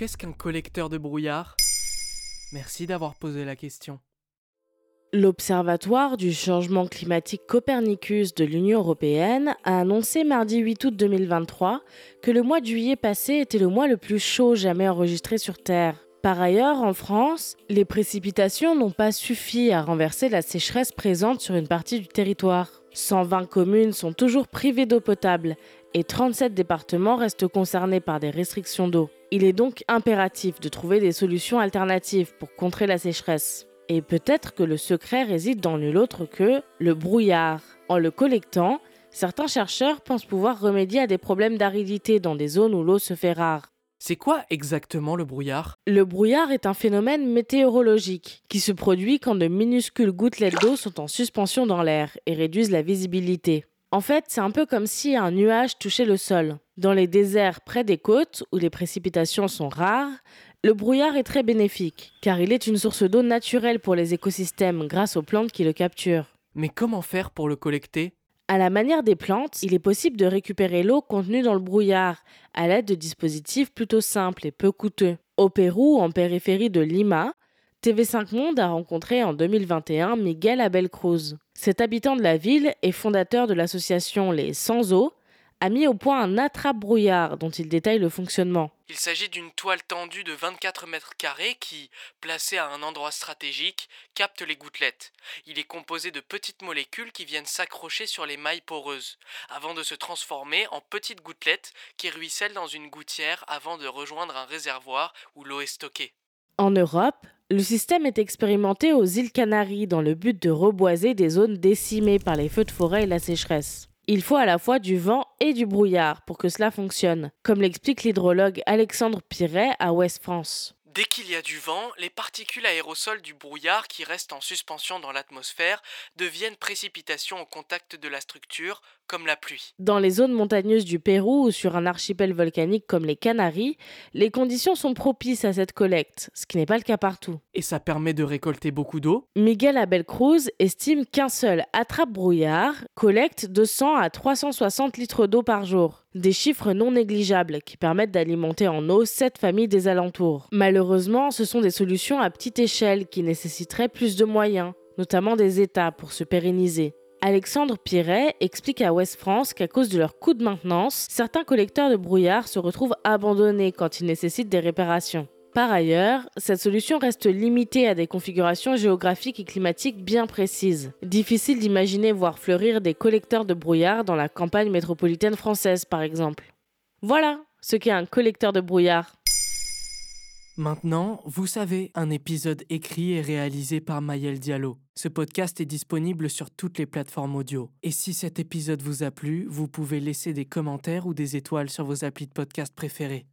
Qu'est-ce qu'un collecteur de brouillard? Merci d'avoir posé la question. L'Observatoire du changement climatique Copernicus de l'Union européenne a annoncé mardi 8 août 2023 que le mois de juillet passé était le mois le plus chaud jamais enregistré sur Terre. Par ailleurs, en France, les précipitations n'ont pas suffi à renverser la sécheresse présente sur une partie du territoire. 120 communes sont toujours privées d'eau potable et 37 départements restent concernés par des restrictions d'eau. Il est donc impératif de trouver des solutions alternatives pour contrer la sécheresse. Et peut-être que le secret réside dans nul autre que le brouillard. En le collectant, certains chercheurs pensent pouvoir remédier à des problèmes d'aridité dans des zones où l'eau se fait rare. C'est quoi exactement le brouillard? Le brouillard est un phénomène météorologique qui se produit quand de minuscules gouttelettes d'eau sont en suspension dans l'air et réduisent la visibilité. En fait, c'est un peu comme si un nuage touchait le sol. Dans les déserts près des côtes, où les précipitations sont rares, le brouillard est très bénéfique, car il est une source d'eau naturelle pour les écosystèmes grâce aux plantes qui le capturent. Mais comment faire pour le collecter? À la manière des plantes, il est possible de récupérer l'eau contenue dans le brouillard à l'aide de dispositifs plutôt simples et peu coûteux. Au Pérou, en périphérie de Lima, TV5 Monde a rencontré en 2021 Miguel Abel Cruz. Cet habitant de la ville et fondateur de l'association Les Sans Eau a mis au point un attrape-brouillard dont il détaille le fonctionnement. Il s'agit d'une toile tendue de 24 mètres carrés qui, placée à un endroit stratégique, capte les gouttelettes. Il est composé de petites molécules qui viennent s'accrocher sur les mailles poreuses, avant de se transformer en petites gouttelettes qui ruissellent dans une gouttière avant de rejoindre un réservoir où l'eau est stockée. En Europe, le système est expérimenté aux îles Canaries dans le but de reboiser des zones décimées par les feux de forêt et la sécheresse. Il faut à la fois du vent et du brouillard pour que cela fonctionne, comme l'explique l'hydrologue Alexandre Piret à Ouest France. Dès qu'il y a du vent, les particules aérosols du brouillard qui restent en suspension dans l'atmosphère deviennent précipitations au contact de la structure, comme la pluie. Dans les zones montagneuses du Pérou ou sur un archipel volcanique comme les Canaries, les conditions sont propices à cette collecte, ce qui n'est pas le cas partout. Et ça permet de récolter beaucoup d'eau? Miguel Abel Cruz estime qu'un seul attrape-brouillard collecte 200 à 360 litres d'eau par jour. Des chiffres non négligeables qui permettent d'alimenter en eau cette familles des alentours. Malheureusement, ce sont des solutions à petite échelle qui nécessiteraient plus de moyens, notamment des États, pour se pérenniser. Alexandre Piret explique à Ouest France qu'à cause de leur coût de maintenance, certains collecteurs de brouillard se retrouvent abandonnés quand ils nécessitent des réparations. Par ailleurs, cette solution reste limitée à des configurations géographiques et climatiques bien précises. Difficile d'imaginer voir fleurir des collecteurs de brouillard dans la campagne métropolitaine française, par exemple. Voilà ce qu'est un collecteur de brouillard. Maintenant, vous savez, un épisode écrit et réalisé par Maël Diallo. Ce podcast est disponible sur toutes les plateformes audio. Et si cet épisode vous a plu, vous pouvez laisser des commentaires ou des étoiles sur vos applis de podcast préférés.